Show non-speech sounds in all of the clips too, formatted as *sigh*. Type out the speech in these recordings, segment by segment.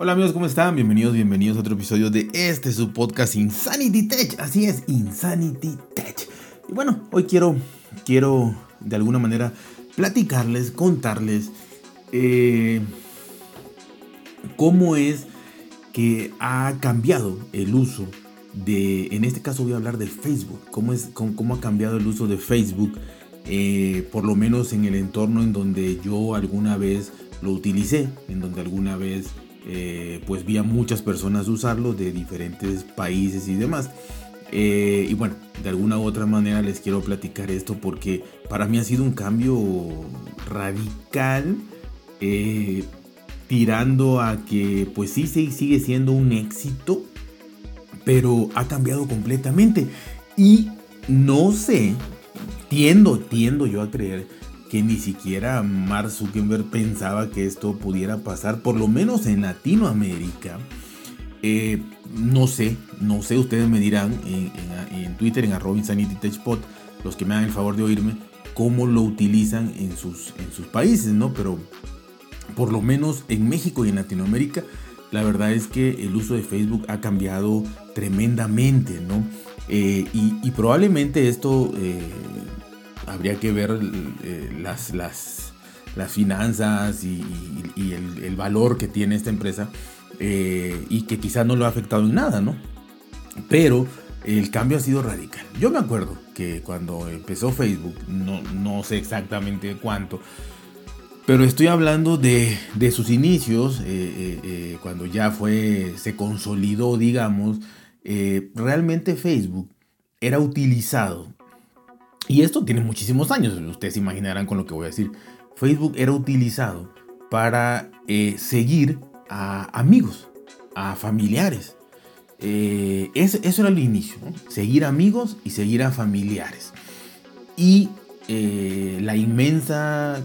Hola amigos, ¿cómo están? Bienvenidos, bienvenidos a otro episodio de este su podcast Insanity Tech. Así es, Insanity Tech. Y bueno, hoy quiero, quiero de alguna manera platicarles, contarles eh, cómo es que ha cambiado el uso de, en este caso voy a hablar de Facebook, cómo, es, cómo, ha cambiado el uso de Facebook, eh, por lo menos en el entorno en donde yo alguna vez lo utilicé, en donde alguna vez eh, pues vi a muchas personas usarlo de diferentes países y demás. Eh, y bueno, de alguna u otra manera les quiero platicar esto porque para mí ha sido un cambio radical, eh, tirando a que pues sí, sí sigue siendo un éxito, pero ha cambiado completamente. Y no sé, tiendo, tiendo yo a creer que ni siquiera Mark Zuckerberg pensaba que esto pudiera pasar, por lo menos en Latinoamérica. Eh, no sé, no sé, ustedes me dirán en, Twitter, en arroba los que me hagan el favor de oírme, cómo lo utilizan en sus, en sus países, ¿no? Pero por lo menos en México y en Latinoamérica, la verdad es que el uso de Facebook ha cambiado tremendamente, ¿no? Eh, y, probablemente esto eh, habría que ver eh, las, las, las, finanzas y, el, valor que tiene esta empresa eh, y que quizás no lo ha afectado en nada, ¿no? Pero el cambio ha sido radical. Yo me acuerdo que cuando empezó Facebook, no, no sé exactamente cuánto, pero estoy hablando de, de sus inicios, eh, cuando ya fue, se consolidó, digamos, realmente Facebook era utilizado y esto tiene muchísimos años, ustedes se imaginarán con lo que voy a decir. Facebook era utilizado para eh, seguir a amigos, a familiares. Eh, eso, era el inicio, seguir amigos y seguir a familiares. Y eh, la inmensa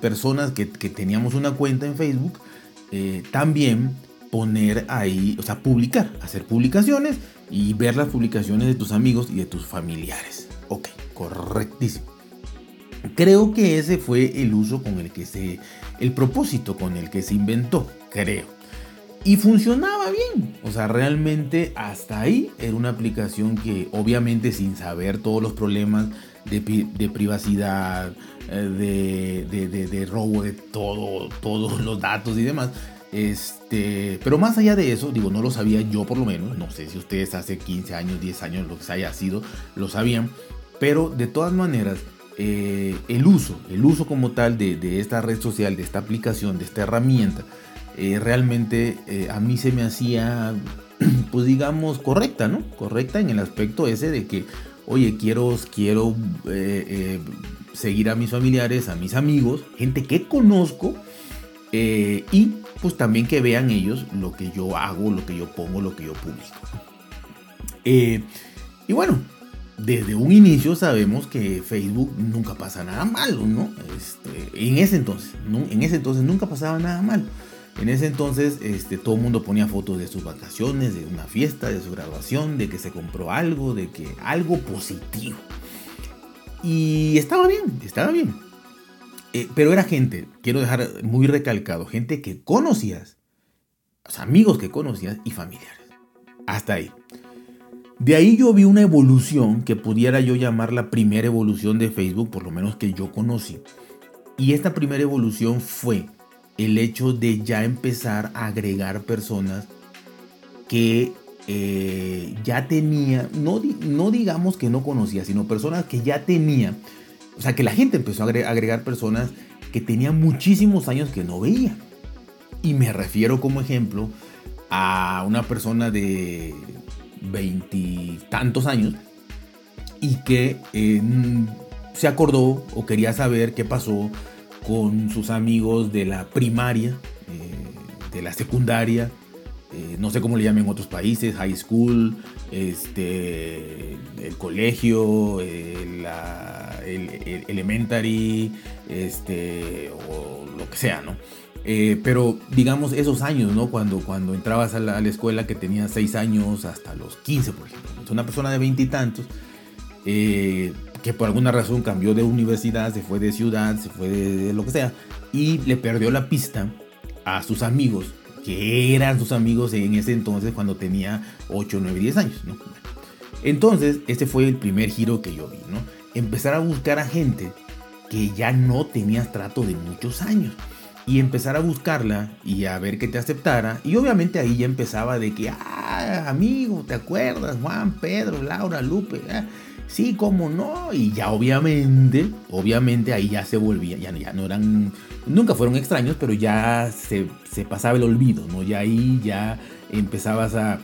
personas que, que, teníamos una cuenta en Facebook, también poner ahí, o sea, publicar, hacer publicaciones y ver las publicaciones de tus amigos y de tus familiares. Ok, correctísimo. Creo que ese fue el uso con el que se, el propósito con el que se inventó, creo. Y funcionaba bien. O sea, realmente hasta ahí era una aplicación que obviamente sin saber todos los problemas de, privacidad, eh, de, de, robo de todo, todos los datos y demás. Este, pero más allá de eso, digo, no lo sabía yo por lo menos. No sé si ustedes hace 15 años, 10 años, lo que haya sido, lo sabían. Pero de todas maneras, eh, el uso, el uso como tal de, esta red social, de esta aplicación, de esta herramienta, eh, realmente eh, a mí se me hacía, *clears throat* pues digamos, correcta, ¿no? Correcta en el aspecto ese de que, oye, quiero, quiero seguir a mis familiares, a mis amigos, gente que conozco, y pues también que vean ellos lo que yo hago, lo que yo pongo, lo que yo publico. y bueno, desde un inicio sabemos que Facebook nunca pasa nada malo, ¿no? Este, en ese entonces, en ese entonces nunca pasaba nada malo. En ese entonces este, todo el mundo ponía fotos de sus vacaciones, de una fiesta, de su graduación, de que se compró algo, de que algo positivo. Y estaba bien, estaba bien. Eh, pero era gente, quiero dejar muy recalcado, gente que conocías, amigos que conocías y familiares. Hasta ahí. De ahí yo vi una evolución que pudiera yo llamar la primera evolución de Facebook, por lo menos que yo conocí. Y esta primera evolución fue el hecho de ya empezar a agregar personas que eh, ya tenía, no, no digamos que no conocía, sino personas que ya tenía, o sea, que la gente empezó a agregar personas que tenían muchísimos años que no veía. Y me refiero como ejemplo a una persona de veintitantos años y que eh, se acordó o quería saber qué pasó con sus amigos de la primaria, eh, de la secundaria, eh, no sé cómo le llaman en otros países, high school, este, el colegio, el, elementary, este, o lo que sea, ¿no? Eh, pero digamos esos años, ¿no? Cuando, cuando entrabas a la, escuela que tenía 6 años hasta los 15, por ejemplo. una persona de veintitantos eh, que por alguna razón cambió de universidad, se fue de ciudad, se fue de, lo que sea, y le perdió la pista a sus amigos que eran sus amigos en ese entonces cuando tenía 8, 9, 10 años. Entonces, este fue el primer giro que yo vi, ¿no? Empezar a buscar a gente que ya no tenía trato de muchos años y empezar a buscarla y a ver que te aceptara. Y obviamente ahí ya empezaba de que, ah, amigo, ¿te acuerdas? Juan, Pedro, Laura, Lupe. Ah, sí, cómo no. Y ya obviamente, obviamente ahí ya se volvía, ya, ya no eran, nunca fueron extraños, pero ya se, se pasaba el olvido, ¿no? Ya ahí ya empezabas a,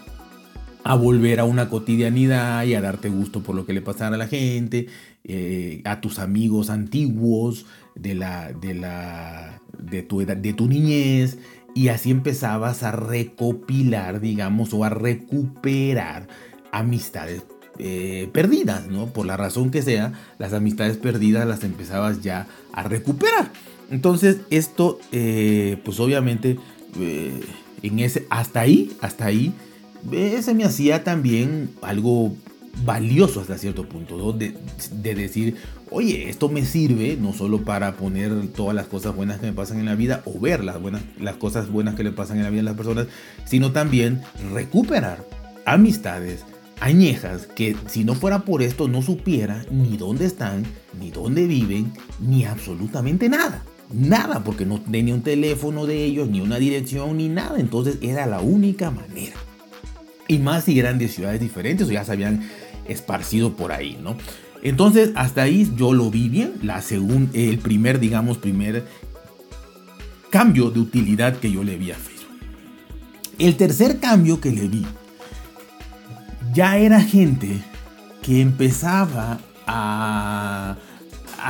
a volver a una cotidianidad y a darte gusto por lo que le pasara a la gente, eh, a tus amigos antiguos de la, de la, de tu edad, de tu niñez, y así empezabas a recopilar, digamos, o a recuperar amistades eh, perdidas, ¿no? Por la razón que sea, las amistades perdidas las empezabas ya a recuperar. Entonces, esto, eh, pues obviamente, eh, en ese, hasta ahí, hasta ahí, se me hacía también algo valioso hasta cierto punto, de, de, decir, oye, esto me sirve no solo para poner todas las cosas buenas que me pasan en la vida o ver las, buenas, las cosas buenas que le pasan en la vida a las personas, sino también recuperar amistades, añejas que si no fuera por esto no supiera ni dónde están, ni dónde viven, ni absolutamente nada. Nada, porque no tenía un teléfono de ellos, ni una dirección, ni nada. Entonces era la única manera. Y más si eran de ciudades diferentes o ya se habían esparcido por ahí, ¿no? Entonces hasta ahí yo lo vi bien. La el primer, digamos, primer cambio de utilidad que yo le vi a Facebook. El tercer cambio que le vi ya era gente que empezaba a,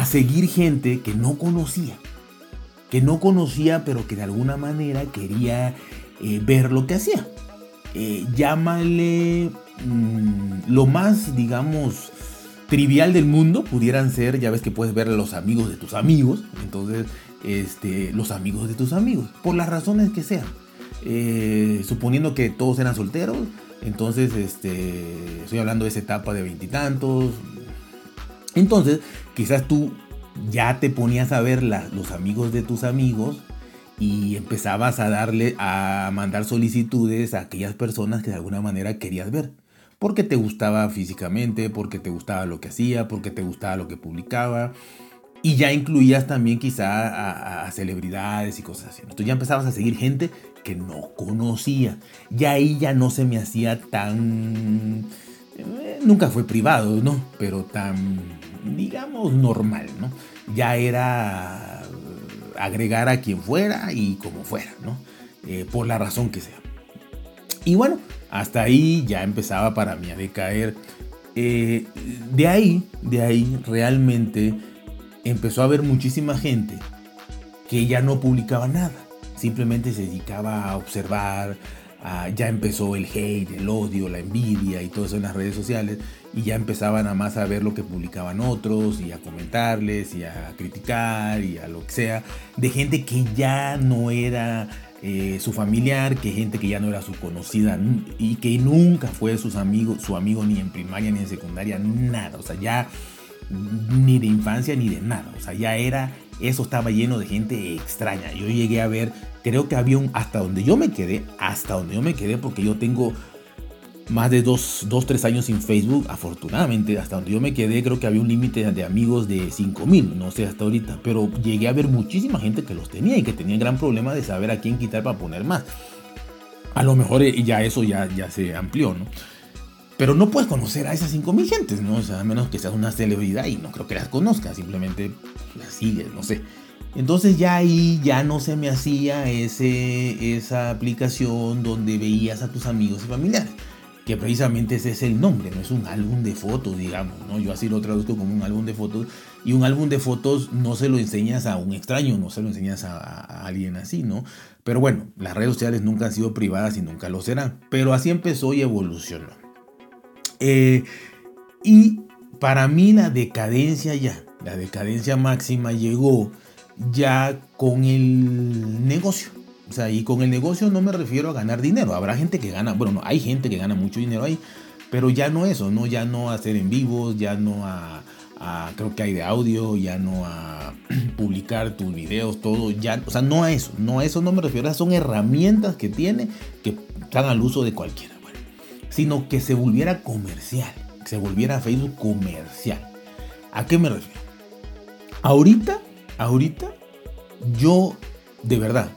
seguir gente que no conocía. Que no conocía, pero que de alguna manera quería eh, ver lo que hacía. Eh, llámale mm, lo más, digamos, trivial del mundo, pudieran ser, ya ves que puedes ver los amigos de tus amigos, entonces, este, los amigos de tus amigos, por las razones que sean. Eh, suponiendo que todos eran solteros, entonces, este, estoy hablando de esa etapa de veintitantos. Entonces, quizás tú ya te ponías a ver los amigos de tus amigos y empezabas a darle, a mandar solicitudes a aquellas personas que de alguna manera querías ver. Porque te gustaba físicamente, porque te gustaba lo que hacía, porque te gustaba lo que publicaba. Y ya incluías también quizá a, celebridades y cosas así. Entonces ya empezabas a seguir gente que no conocía. Y ahí ya no se me hacía tan... Eh, nunca fue privado, ¿no? Pero tan, digamos, normal, ¿no? Ya era agregar a quien fuera y como fuera, ¿no? Eh, por la razón que sea. Y bueno, hasta ahí ya empezaba para mí a decaer. Eh, de ahí, de ahí realmente empezó a haber muchísima gente que ya no publicaba nada, simplemente se dedicaba a observar, ya empezó el hate, el odio, la envidia y todo eso en las redes sociales y ya empezaban a más a ver lo que publicaban otros y a comentarles y a criticar y a lo que sea, de gente que ya no era eh, su familiar, que gente que ya no era su conocida y que nunca fue sus amigos, su amigo ni en primaria ni en secundaria, nada, o sea, ya ni de infancia ni de nada. O sea, ya era, eso estaba lleno de gente extraña. Yo llegué a ver, creo que había un, hasta donde yo me quedé, hasta donde yo me quedé, porque yo tengo más de dos, dos tres años sin Facebook, afortunadamente, hasta donde yo me quedé, creo que había un límite de amigos de 5000, no sé hasta ahorita, pero llegué a ver muchísima gente que los tenía y que tenía gran problema de saber a quién quitar para poner más. A lo mejor eh, ya eso ya, ya se amplió, ¿no? Pero no puedes conocer a esas 5.000 gentes, ¿no? O sea, a menos que seas una celebridad y no creo que las conozcas, simplemente las sigues, no sé. Entonces ya ahí ya no se me hacía ese, esa aplicación donde veías a tus amigos y familiares, que precisamente ese es el nombre, no es un álbum de fotos, digamos, ¿no? Yo así lo traduzco como un álbum de fotos y un álbum de fotos no se lo enseñas a un extraño, no se lo enseñas a, alguien así, ¿no? Pero bueno, las redes sociales nunca han sido privadas y nunca lo serán, pero así empezó y evolucionó. Eh, y para mí la decadencia ya, la decadencia máxima llegó ya con el negocio. O sea, y con el negocio no me refiero a ganar dinero. Habrá gente que gana, bueno, no, hay gente que gana mucho dinero ahí, pero ya no eso, ¿no? Ya no hacer en vivos, ya no a, a, creo que hay de audio, ya no a *clears throat* publicar tus videos, todo, ya, o sea, no a eso, no a eso no me refiero, son herramientas que tiene que están al uso de cualquiera, bueno, sino que se volviera comercial, que se volviera Facebook comercial. ¿A qué me refiero? Ahorita, ahorita, yo, de verdad,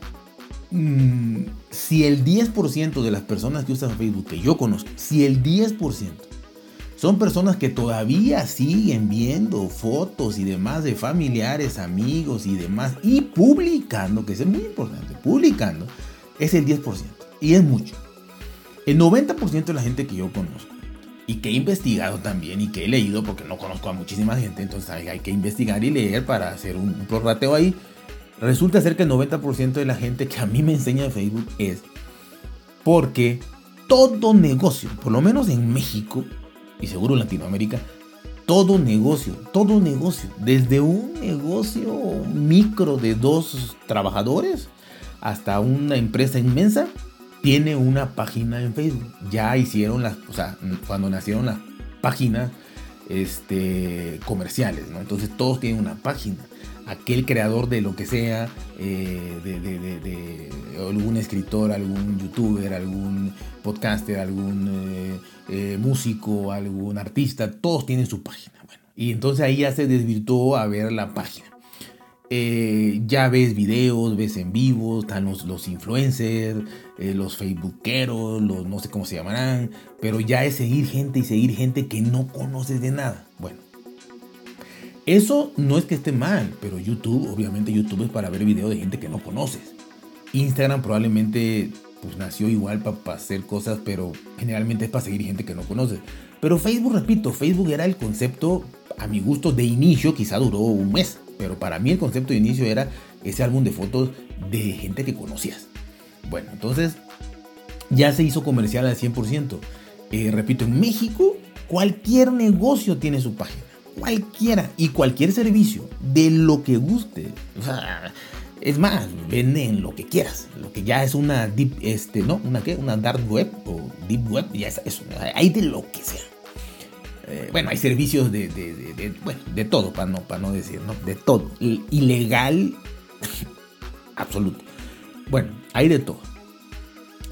mm, si el 10% de las personas que usan Facebook que yo conozco, si el 10% son personas que todavía siguen viendo fotos y demás de familiares, amigos y demás, y publicando, que es muy importante, publicando, es el 10%. Y es mucho. El 90% de la gente que yo conozco, y que he investigado también, y que he leído, porque no conozco a muchísima gente, entonces hay, que investigar y leer para hacer un, un prorrateo ahí. Resulta ser que el 90% de la gente que a mí me enseña en Facebook es porque todo negocio, por lo menos en México, y seguro en Latinoamérica, todo negocio, todo negocio, desde un negocio micro de dos trabajadores hasta una empresa inmensa, tiene una página en Facebook. Ya hicieron las, o sea, cuando nacieron las páginas este, comerciales, ¿no? Entonces todos tienen una página. Aquel creador de lo que sea, eh, de, algún escritor, algún youtuber, algún podcaster, algún eh, eh, músico, algún artista, todos tienen su página. Y entonces ahí ya se desvirtuó a ver la página. Ya ves videos, ves en vivo, están los, los influencers, los facebookeros, los no sé cómo se llamarán, pero ya es seguir gente y seguir gente que no conoces de nada. Bueno, eso no es que esté mal, pero YouTube, obviamente YouTube es para ver videos de gente que no conoces. Instagram probablemente pues nació igual para hacer cosas, pero generalmente es para seguir gente que no conoces. Pero Facebook, repito, Facebook era el concepto, a mi gusto, de inicio, quizá duró un mes, pero para mí el concepto de inicio era ese álbum de fotos de gente que conocías. Bueno, entonces ya se hizo comercial al 100%. Eh, repito, en México cualquier negocio tiene su página. Cualquiera y cualquier servicio de lo que guste. Es más, venden lo que quieras. Lo que ya es una deep, este, ¿no? ¿Una qué? Una dark web o deep web, ya es eso. Hay de lo que sea. Eh, bueno, hay servicios de, de, bueno, de todo, para no, para no decir, ¿no? De todo. Ilegal, *laughs* absoluto. Bueno, hay de todo.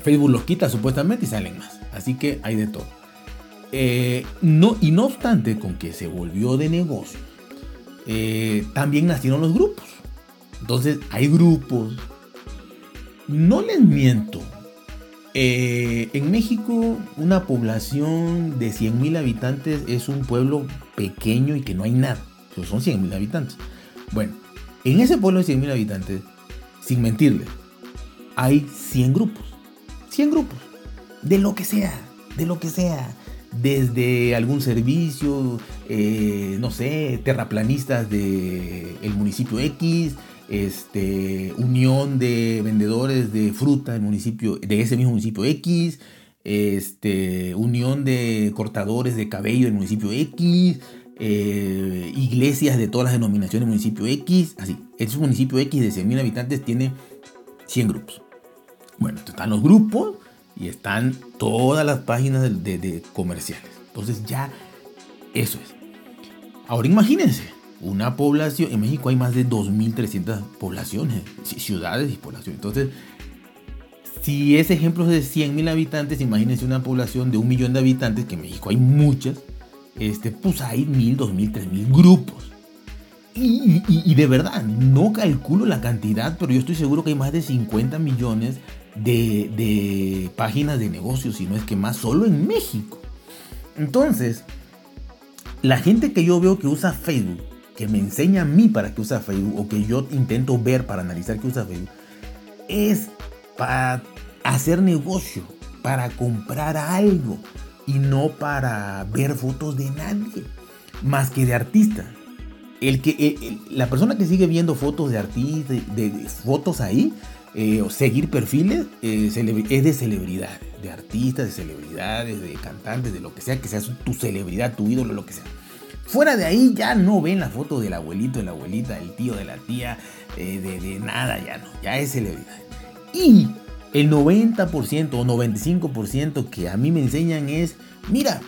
Facebook los quita supuestamente y salen más. Así que hay de todo. Eh, no, y no obstante, con que se volvió de negocio, eh, también nacieron los grupos. Entonces, hay grupos. No les miento. Eh, en México, una población de 100.000 habitantes es un pueblo pequeño y que no hay nada. son 100.000 habitantes. Bueno, en ese pueblo de 100.000 habitantes, sin mentirles, hay 100 grupos. 100 grupos. De lo que sea. De lo que sea desde algún servicio, eh, no sé, terraplanistas del el municipio X, este, unión de vendedores de fruta del municipio, de ese mismo municipio X, este, unión de cortadores de cabello del municipio X, eh, iglesias de todas las denominaciones del municipio X, así. Ese municipio X de 100.000 habitantes tiene 100 grupos. Bueno, están los grupos y están todas las páginas de, comerciales. Entonces ya eso es. Ahora imagínense, una población, en México hay más de 2.300 poblaciones, ciudades y poblaciones. Entonces, si ese ejemplo es de 100.000 habitantes, imagínense una población de un millón de habitantes, que en México hay muchas, este, pues hay 1.000, 2.000, 3.000 grupos. Y, de verdad, no calculo la cantidad, pero yo estoy seguro que hay más de 50 millones de, páginas de negocios, si no es que más, solo en México. Entonces, la gente que yo veo que usa Facebook, que me enseña a mí para que usa Facebook, o que yo intento ver para analizar que usa Facebook, es para hacer negocio, para comprar algo, y no para ver fotos de nadie, más que de artistas. El que, la persona que sigue viendo fotos de artistas, de fotos ahí, eh, o seguir perfiles eh, es de celebridades, de artistas, de celebridades, de cantantes, de lo que sea, que sea tu celebridad, tu ídolo, lo que sea. Fuera de ahí ya no ven la foto del abuelito, de la abuelita, del tío, de la tía, eh, de, nada, ya no, ya es celebridad. Y el 90% o 95% que a mí me enseñan es, mira,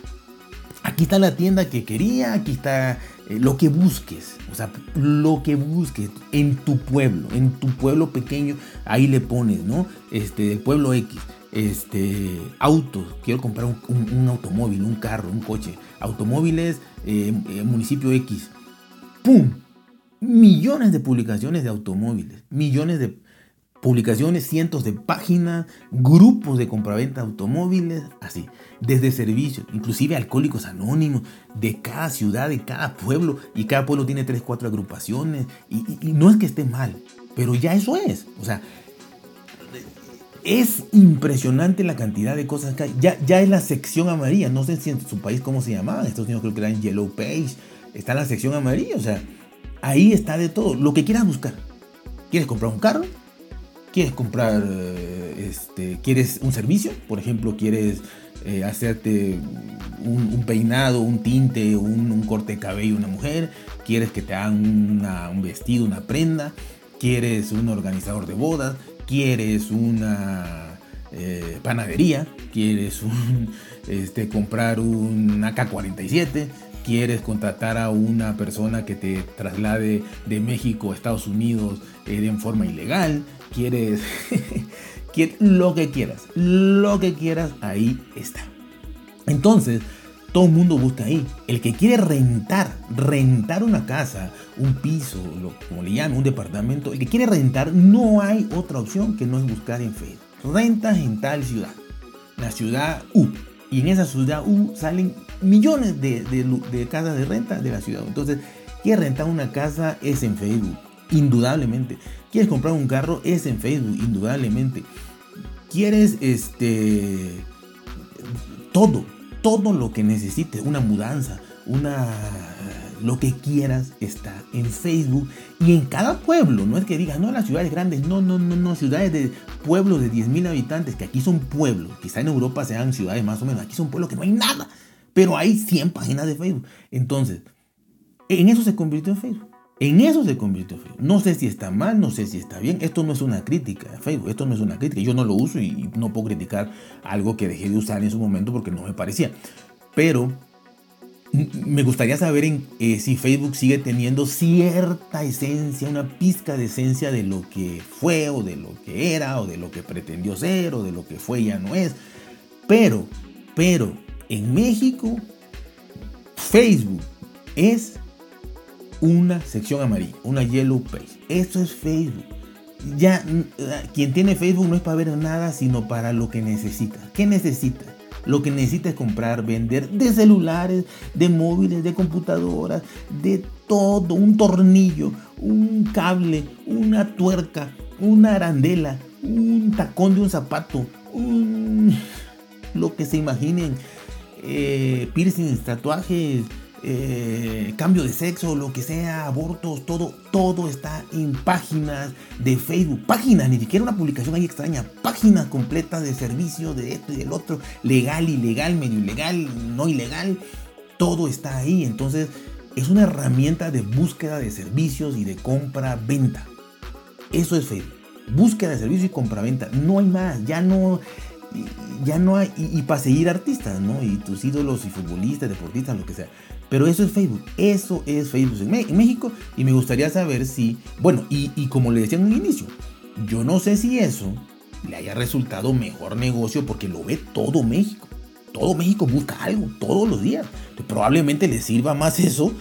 aquí está la tienda que quería, aquí está eh, lo que busques, o sea, lo que busques en tu pueblo, en tu pueblo pequeño, ahí le pones, ¿no? Este, el pueblo X, este, autos, quiero comprar un, automóvil, un carro, un coche, automóviles, eh, eh, municipio X, ¡pum! Millones de publicaciones de automóviles, millones de publicaciones, cientos de páginas, grupos de compraventa de automóviles, así, desde servicios, inclusive alcohólicos anónimos, de cada ciudad, de cada pueblo, y cada pueblo tiene tres, cuatro agrupaciones, y, no es que esté mal, pero ya eso es, o sea, es impresionante la cantidad de cosas que hay. Ya, ya es la sección amarilla. No sé si en su país cómo se llamaba. Estos Unidos creo que eran Yellow Page. Está en la sección amarilla. O sea, ahí está de todo. Lo que quieras buscar. ¿Quieres comprar un carro? Quieres comprar, eh, este, quieres un servicio, por ejemplo, quieres eh, hacerte un, peinado, un tinte, un, corte de cabello una mujer, quieres que te hagan un vestido, una prenda, quieres un organizador de bodas, quieres una eh, panadería, quieres un, *laughs* este, comprar un AK-47, quieres contratar a una persona que te traslade de México a Estados Unidos en forma ilegal, quieres, *laughs* lo que quieras, lo que quieras, ahí está. Entonces, todo el mundo busca ahí. El que quiere rentar, rentar una casa, un piso, como le llaman, un departamento, el que quiere rentar, no hay otra opción que no es buscar en Facebook. Rentas en tal ciudad, la ciudad U. Y en esa ciudad U salen millones de, de casas de renta de la ciudad. Entonces, quiere rentar una casa es en Facebook indudablemente. ¿Quieres comprar un carro? Es en Facebook, indudablemente. ¿Quieres este todo, todo lo que necesites, una mudanza, una lo que quieras está en Facebook y en cada pueblo, no es que digas, no, las ciudades grandes, no, no, no, no, ciudades de pueblos de 10.000 habitantes, que aquí son pueblos, quizá en Europa sean ciudades más o menos, aquí son pueblos que no hay nada, pero hay 100 páginas de Facebook. Entonces, en eso se convirtió en Facebook. En eso se convirtió Facebook. No sé si está mal, no sé si está bien. Esto no es una crítica de Facebook. Esto no es una crítica. Yo no lo uso y no puedo criticar algo que dejé de usar en su momento porque no me parecía. Pero me gustaría saber en, eh, si Facebook sigue teniendo cierta esencia, una pizca de esencia de lo que fue o de lo que era o de lo que pretendió ser o de lo que fue y ya no es. Pero, pero, en México, Facebook es una sección amarilla, una yellow page. Esto es Facebook. Ya quien tiene Facebook no es para ver nada, sino para lo que necesita. ¿Qué necesita? Lo que necesita es comprar, vender de celulares, de móviles, de computadoras, de todo, un tornillo, un cable, una tuerca, una arandela, un tacón de un zapato, lo que se imaginen, eh, piercings, tatuajes, eh, cambio de sexo, lo que sea, abortos, todo, todo está en páginas de Facebook. Páginas, ni siquiera una publicación ahí extraña. Páginas completas de servicio de esto y del otro. Legal, ilegal, medio ilegal, no ilegal. Todo está ahí. Entonces es una herramienta de búsqueda de servicios y de compra-venta. Eso es Facebook. Búsqueda de servicios y compra-venta. No hay más. Ya no ya no hay, y, para seguir artistas, ¿no? Y tus ídolos y futbolistas, deportistas, lo que sea. Pero eso es Facebook, eso es Facebook en, México y me gustaría saber si, bueno, y, como le decía en un inicio, yo no sé si eso le haya resultado mejor negocio porque lo ve todo México. Todo México busca algo todos los días. probablemente le sirva más eso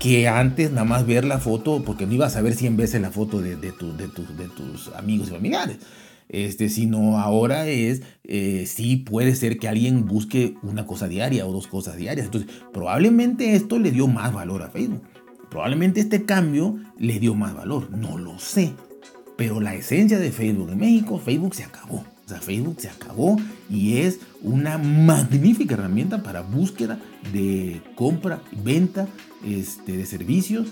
que antes nada más ver la foto, porque no ibas a ver 100 veces la foto de, de, de, de tus amigos y familiares este, sino ahora es, eh, sí puede ser que alguien busque una cosa diaria o dos cosas diarias. Entonces, probablemente esto le dio más valor a Facebook. Probablemente este cambio le dio más valor, no lo sé. Pero la esencia de Facebook en México, Facebook se acabó. O sea, Facebook se acabó y es una magnífica herramienta para búsqueda de compra, venta este, de servicios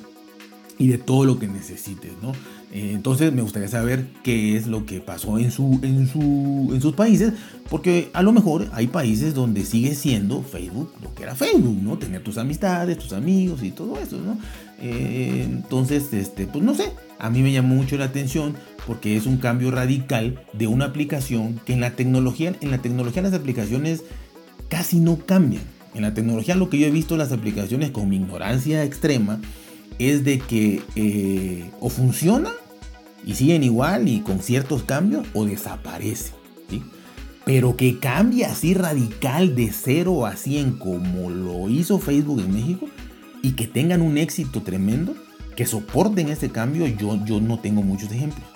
y de todo lo que necesites, ¿no? Eh, entonces me gustaría saber qué es lo que pasó en, su, en, su, en sus países, porque a lo mejor hay países donde sigue siendo Facebook lo que era Facebook, ¿no? Tener tus amistades, tus amigos y todo eso, ¿no? Eh, entonces, este, pues no sé, a mí me llamó mucho la atención porque es un cambio radical de una aplicación que en la tecnología, en la tecnología las aplicaciones casi no cambian En la tecnología lo que yo he visto las aplicaciones con mi ignorancia extrema es de que eh, o funciona y siguen igual y con ciertos cambios o desaparece. ¿sí? Pero que cambie así radical de 0 a 100 como lo hizo Facebook en México y que tengan un éxito tremendo, que soporten ese cambio, yo, yo no tengo muchos ejemplos.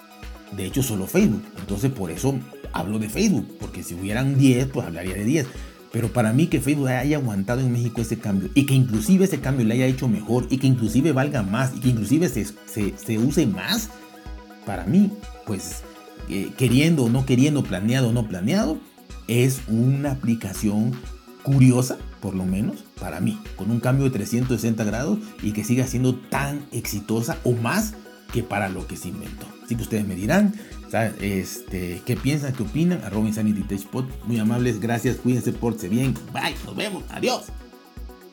De hecho, solo Facebook. Entonces, por eso hablo de Facebook, porque si hubieran 10, pues hablaría de 10. Pero para mí que Facebook haya aguantado en México ese cambio y que inclusive ese cambio le haya hecho mejor y que inclusive valga más y que inclusive se, se, use más, para mí, pues eh, queriendo o no queriendo, planeado o no planeado, es una aplicación curiosa, por lo menos para mí, con un cambio de 360 grados y que siga siendo tan exitosa o más que para lo que se inventó. Así que ustedes me dirán, este, qué piensan, qué opinan. Arroba Insanity Tech Muy amables, gracias, cuídense, porte bien. Bye, nos vemos, adiós.